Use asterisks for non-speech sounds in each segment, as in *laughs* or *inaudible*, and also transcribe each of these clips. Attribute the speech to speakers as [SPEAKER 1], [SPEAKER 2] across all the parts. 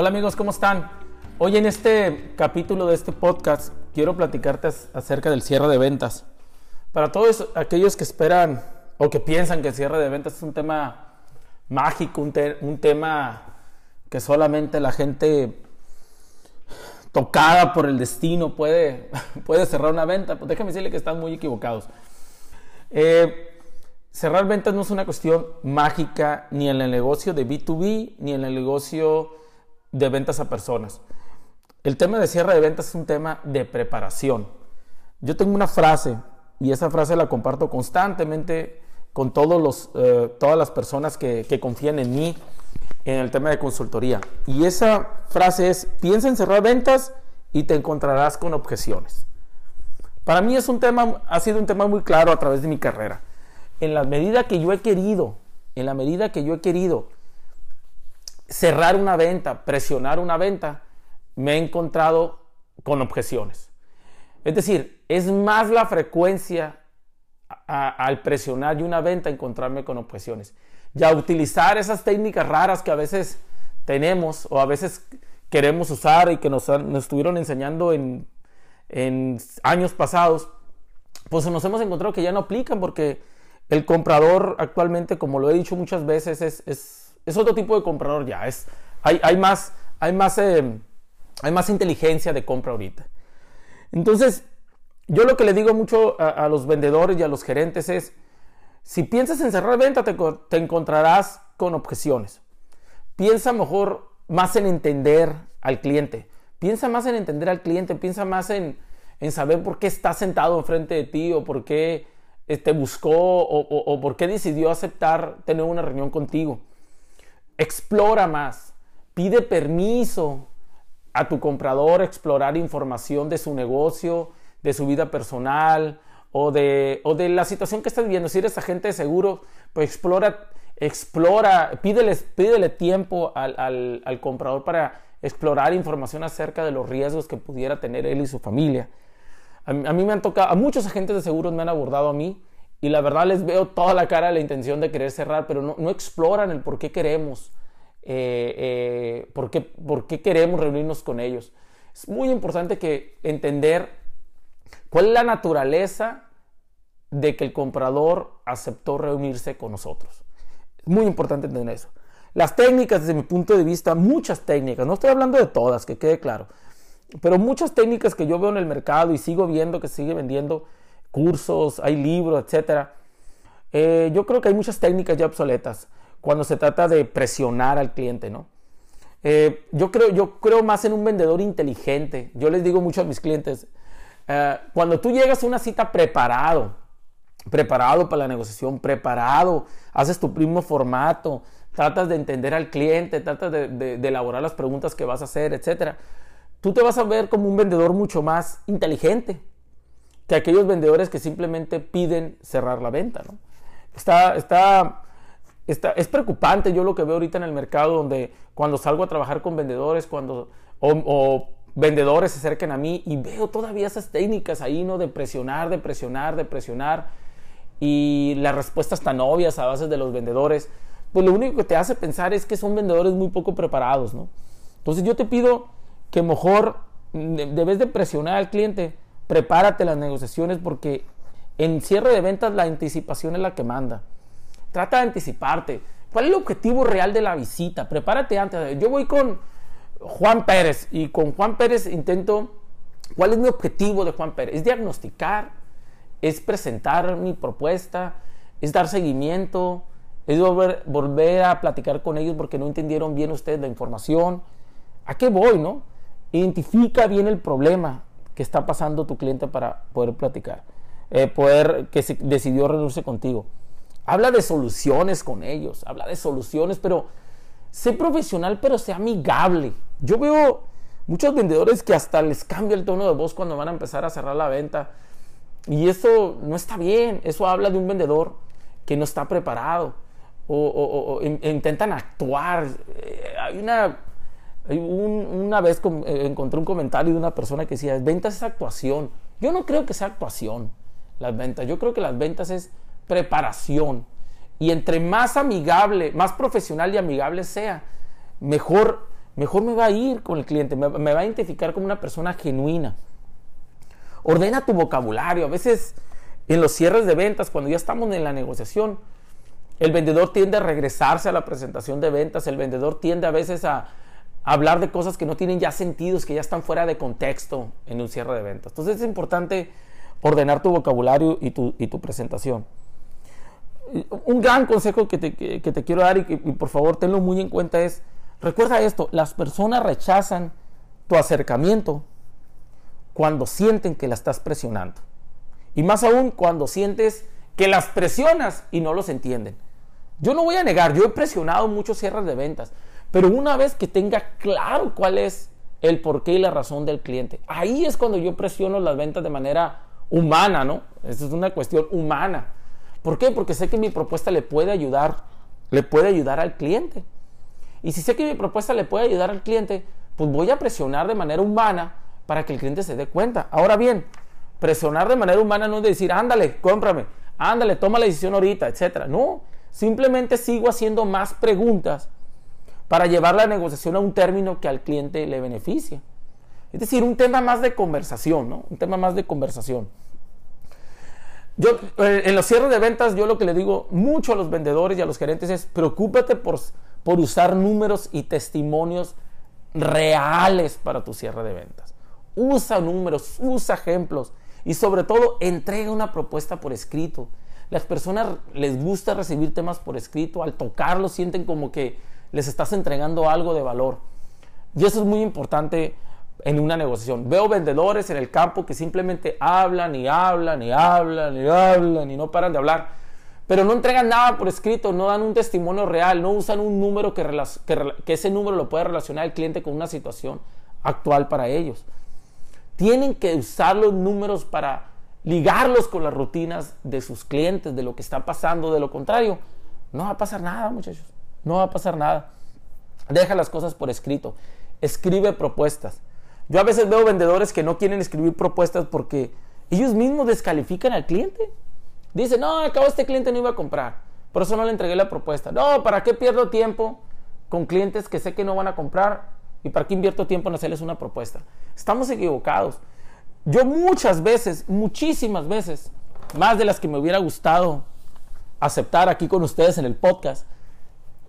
[SPEAKER 1] Hola amigos, ¿cómo están? Hoy en este capítulo de este podcast quiero platicarte acerca del cierre de ventas. Para todos aquellos que esperan o que piensan que el cierre de ventas es un tema mágico, un, un tema que solamente la gente tocada por el destino puede, *laughs* puede cerrar una venta, pues déjame decirle que están muy equivocados. Eh, cerrar ventas no es una cuestión mágica ni en el negocio de B2B ni en el negocio de ventas a personas. El tema de cierre de ventas es un tema de preparación. Yo tengo una frase y esa frase la comparto constantemente con todos los, eh, todas las personas que, que confían en mí en el tema de consultoría. Y esa frase es, piensa en cerrar ventas y te encontrarás con objeciones. Para mí es un tema, ha sido un tema muy claro a través de mi carrera. En la medida que yo he querido, en la medida que yo he querido cerrar una venta, presionar una venta, me he encontrado con objeciones. Es decir, es más la frecuencia al presionar una venta encontrarme con objeciones. Ya utilizar esas técnicas raras que a veces tenemos o a veces queremos usar y que nos, estuvieron enseñando en, años pasados, pues nos hemos encontrado que ya no aplican porque el comprador actualmente, como lo he dicho muchas veces, es, otro tipo de comprador ya. Es, hay, hay más, hay, más, eh, hay más inteligencia de compra ahorita. Entonces, yo lo que le digo mucho a, los vendedores y a los gerentes es, si piensas en cerrar venta, te, te encontrarás con objeciones. Piensa mejor más en entender al cliente. Piensa más en entender al cliente, piensa más en, saber por qué está sentado enfrente de ti o por qué te este, buscó o, o, por qué decidió aceptar tener una reunión contigo. Explora más, pide permiso a tu comprador, explorar información de su negocio, de su vida personal o de, o de la situación que estás viviendo. Si eres agente de seguro, pues explora explora, pídele, pídele tiempo al, comprador para explorar información acerca de los riesgos que pudiera tener él y su familia. A, mí me han tocado, a muchos agentes de seguros me han abordado a mí y la verdad les veo toda la cara de la intención de querer cerrar, pero no, exploran el por qué queremos, eh, eh, por, qué, por qué queremos reunirnos con ellos. Es muy importante que entender cuál es la naturaleza de que el comprador aceptó reunirse con nosotros. Muy importante entender eso. Las técnicas, desde mi punto de vista, muchas técnicas, no estoy hablando de todas, que quede claro, pero muchas técnicas que yo veo en el mercado y sigo viendo que sigue vendiendo cursos, hay libros, etc. Eh, yo creo que hay muchas técnicas ya obsoletas cuando se trata de presionar al cliente, ¿no? Eh, yo, creo, yo creo más en un vendedor inteligente. Yo les digo mucho a mis clientes, eh, cuando tú llegas a una cita preparado, preparado para la negociación, preparado, haces tu primo formato, tratas de entender al cliente, tratas de, elaborar las preguntas que vas a hacer, etc. Tú te vas a ver como un vendedor mucho más inteligente que aquellos vendedores que simplemente piden cerrar la venta. ¿no? Está, está, está, es preocupante yo lo que veo ahorita en el mercado donde cuando salgo a trabajar con vendedores, cuando, o, vendedores se acercan a mí y veo todavía esas técnicas ahí, ¿no? De presionar, de presionar, de presionar y las respuestas tan obvias a base de los vendedores, pues lo único que te hace pensar es que son vendedores muy poco preparados, ¿no? Entonces yo te pido que mejor, debes de presionar al cliente, prepárate las negociaciones porque en cierre de ventas la anticipación es la que manda. Trata de anticiparte. ¿Cuál es el objetivo real de la visita? Prepárate antes. Yo voy con Juan Pérez y con Juan Pérez intento, ¿cuál es mi objetivo de Juan Pérez? Es diagnosticar es presentar mi propuesta, es dar seguimiento, es volver, a platicar con ellos porque no entendieron bien ustedes la información. ¿A qué voy, no? Identifica bien el problema que está pasando tu cliente para poder platicar, eh, poder que se decidió reunirse contigo. Habla de soluciones con ellos, habla de soluciones, pero sé profesional, pero sé amigable. Yo veo muchos vendedores que hasta les cambia el tono de voz cuando van a empezar a cerrar la venta y eso no está bien, eso habla de un vendedor que no está preparado o, intentan actuar. Eh, hay una, una vez eh, encontré un comentario de una persona que decía, ventas es actuación. Yo no creo que sea actuación las ventas, yo creo que las ventas es preparación. Y entre más amigable, más profesional y amigable sea, mejor, mejor me va a ir con el cliente, me, me va a identificar como una persona genuina. Ordena tu vocabulario. A veces en los cierres de ventas, cuando ya estamos en la negociación, el vendedor tiende a regresarse a la presentación de ventas, el vendedor tiende a veces a, hablar de cosas que no tienen ya sentidos, que ya están fuera de contexto en un cierre de ventas. Entonces es importante ordenar tu vocabulario y tu, y tu presentación. Un gran consejo que te, que te quiero dar y, y por favor tenlo muy en cuenta es, recuerda esto, las personas rechazan tu acercamiento cuando sienten que la estás presionando. Y más aún cuando sientes que las presionas y no los entienden. Yo no voy a negar, yo he presionado muchos cierres de ventas, pero una vez que tenga claro cuál es el porqué y la razón del cliente, ahí es cuando yo presiono las ventas de manera humana, ¿no? Esa es una cuestión humana. ¿Por qué? Porque sé que mi propuesta le puede ayudar, le puede ayudar al cliente. Y si sé que mi propuesta le puede ayudar al cliente, pues voy a presionar de manera humana para que el cliente se dé cuenta. Ahora bien, presionar de manera humana no es decir, ándale, cómprame, ándale, toma la decisión ahorita, etcétera. No, simplemente sigo haciendo más preguntas para llevar la negociación a un término que al cliente le beneficie. Es decir, un tema más de conversación, ¿no? Un tema más de conversación. Yo, eh, en los cierres de ventas, yo lo que le digo mucho a los vendedores y a los gerentes es, preocúpate por, por usar números y testimonios reales para tu cierre de ventas. Usa números, usa ejemplos y sobre todo, entrega una propuesta por escrito. Las personas les gusta recibir temas por escrito. Al tocarlos sienten como que les estás entregando algo de valor. Y eso es muy importante en una negociación. Veo vendedores en el campo que simplemente hablan y hablan y hablan y hablan y no paran de hablar, pero no entregan nada por escrito, no dan un testimonio real, no usan un número que, ese número lo pueda relacionar al cliente con una situación actual para ellos. Tienen que usar los números para ligarlos con las rutinas de sus clientes, de lo que está pasando. De lo contrario, no va a pasar nada, muchachos. No va a pasar nada. Deja las cosas por escrito. Escribe propuestas. Yo a veces veo vendedores que no quieren escribir propuestas porque ellos mismos descalifican al cliente. Dicen, no, acabo este cliente no iba a comprar. Por eso no le entregué la propuesta. No, ¿para qué pierdo tiempo con clientes que sé que no van a comprar? ¿Y para qué invierto tiempo en hacerles una propuesta? Estamos equivocados. Yo muchas veces, muchísimas veces, más de las que me hubiera gustado aceptar aquí con ustedes en el podcast,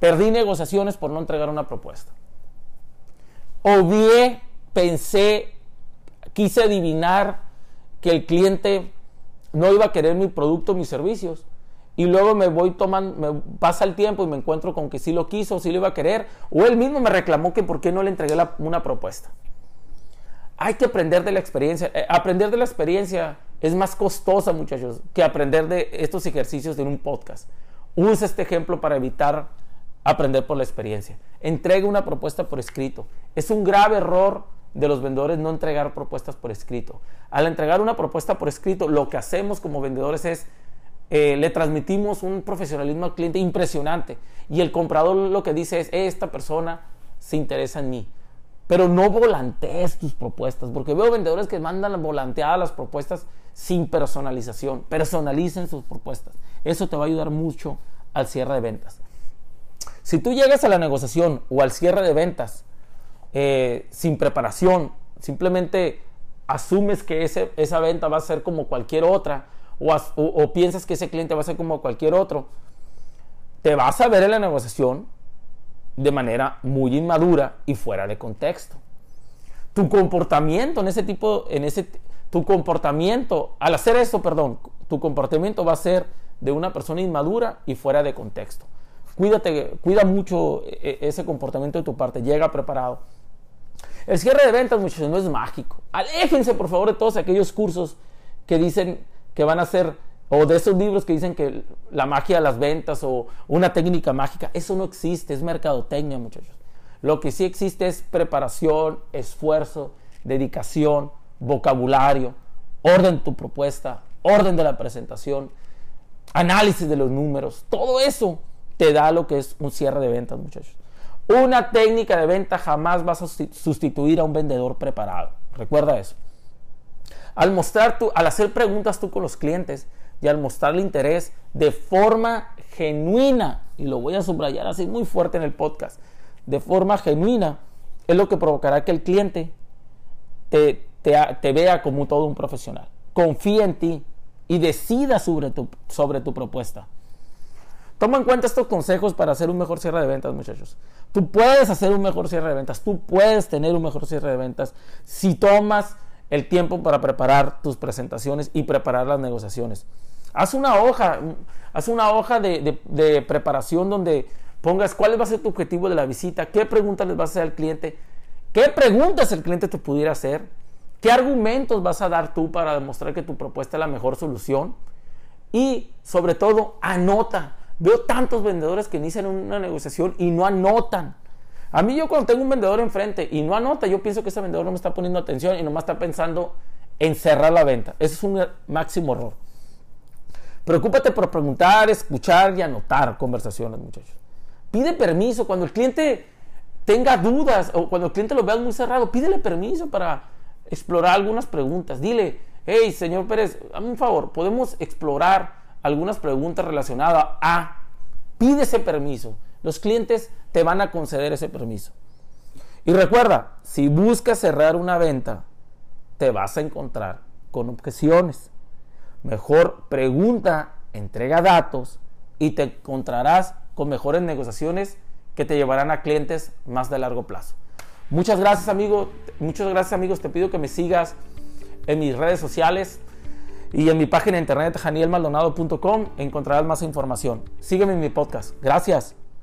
[SPEAKER 1] perdí negociaciones por no entregar una propuesta. Obvié, pensé, quise adivinar que el cliente no iba a querer mi producto, mis servicios y luego me voy tomando, me pasa el tiempo y me encuentro con que sí lo quiso, sí lo iba a querer, o él mismo me reclamó que por qué no le entregué una propuesta. Hay que aprender de la experiencia. Eh, aprender de la experiencia es más costosa, muchachos, que aprender de estos ejercicios en un podcast. Usa este ejemplo para evitar aprender por la experiencia. Entregue una propuesta por escrito. Es un grave error de los vendedores no entregar propuestas por escrito. Al entregar una propuesta por escrito, lo que hacemos como vendedores es eh, le transmitimos un profesionalismo al cliente impresionante. Y el comprador lo que dice es, esta persona se interesa en mí. Pero no volantees tus propuestas, porque veo vendedores que mandan volanteadas las propuestas sin personalización. Personalicen sus propuestas. Eso te va a ayudar mucho al cierre de ventas. Si tú llegas a la negociación o al cierre de ventas eh, sin preparación, simplemente asumes que esa venta va a ser como cualquier otra, o, piensas que ese cliente va a ser como cualquier otro, te vas a ver en la negociación de manera muy inmadura y fuera de contexto. Tu comportamiento en ese tipo, en ese, tu comportamiento, al hacer eso, perdón, tu comportamiento va a ser de una persona inmadura y fuera de contexto. Cuídate, cuida mucho e, e, ese comportamiento de tu parte, llega preparado. El cierre de ventas, muchachos, no es mágico. Aléjense, por favor, de todos aquellos cursos que dicen que van a ser, o de esos libros que dicen que la magia de las ventas o una técnica mágica, eso no existe, es mercadotecnia, muchachos. Lo que sí existe es preparación, esfuerzo, dedicación, vocabulario, orden de tu propuesta, orden de la presentación, análisis de los números, todo eso te da lo que es un cierre de ventas, muchachos. Una técnica de venta jamás va a sustituir a un vendedor preparado. Recuerda eso. Al mostrar tú, al hacer preguntas tú con los clientes y al mostrarle interés de forma genuina, y lo voy a subrayar así muy fuerte en el podcast, de forma genuina, es lo que provocará que el cliente te, vea como todo un profesional. Confía en ti y decida sobre tu propuesta. Toma en cuenta estos consejos para hacer un mejor cierre de ventas, muchachos. Tú puedes hacer un mejor cierre de ventas, tú puedes tener un mejor cierre de ventas si tomas el tiempo para preparar tus presentaciones y preparar las negociaciones. Haz una hoja, haz una hoja de, preparación donde pongas cuál va a ser tu objetivo de la visita, qué preguntas les vas a hacer al cliente, qué preguntas el cliente te pudiera hacer, qué argumentos vas a dar tú para demostrar que tu propuesta es la mejor solución y sobre todo anota. Veo tantos vendedores que inician una negociación y no anotan. A mí yo cuando tengo un vendedor enfrente y no anota, yo pienso que ese vendedor no me está poniendo atención y nomás está pensando en cerrar la venta. Ese es un máximo error. Preocúpate por preguntar, escuchar y anotar conversaciones, muchachos. Pide permiso cuando el cliente tenga dudas o cuando el cliente lo vea muy cerrado, pídele permiso para explorar algunas preguntas. Dile, hey, señor Pérez, dame un favor, podemos explorar algunas preguntas relacionadas a... Pide ese permiso. Los clientes te van a conceder ese permiso. Y recuerda, si buscas cerrar una venta, te vas a encontrar con objeciones. Mejor pregunta, entrega datos y te encontrarás con mejores negociaciones que te llevarán a clientes más de largo plazo. Muchas gracias amigos, muchas gracias amigos, te pido que me sigas en mis redes sociales y en mi página de internet janielmaldonado.com encontrarás más información. Sígueme en mi podcast. Gracias.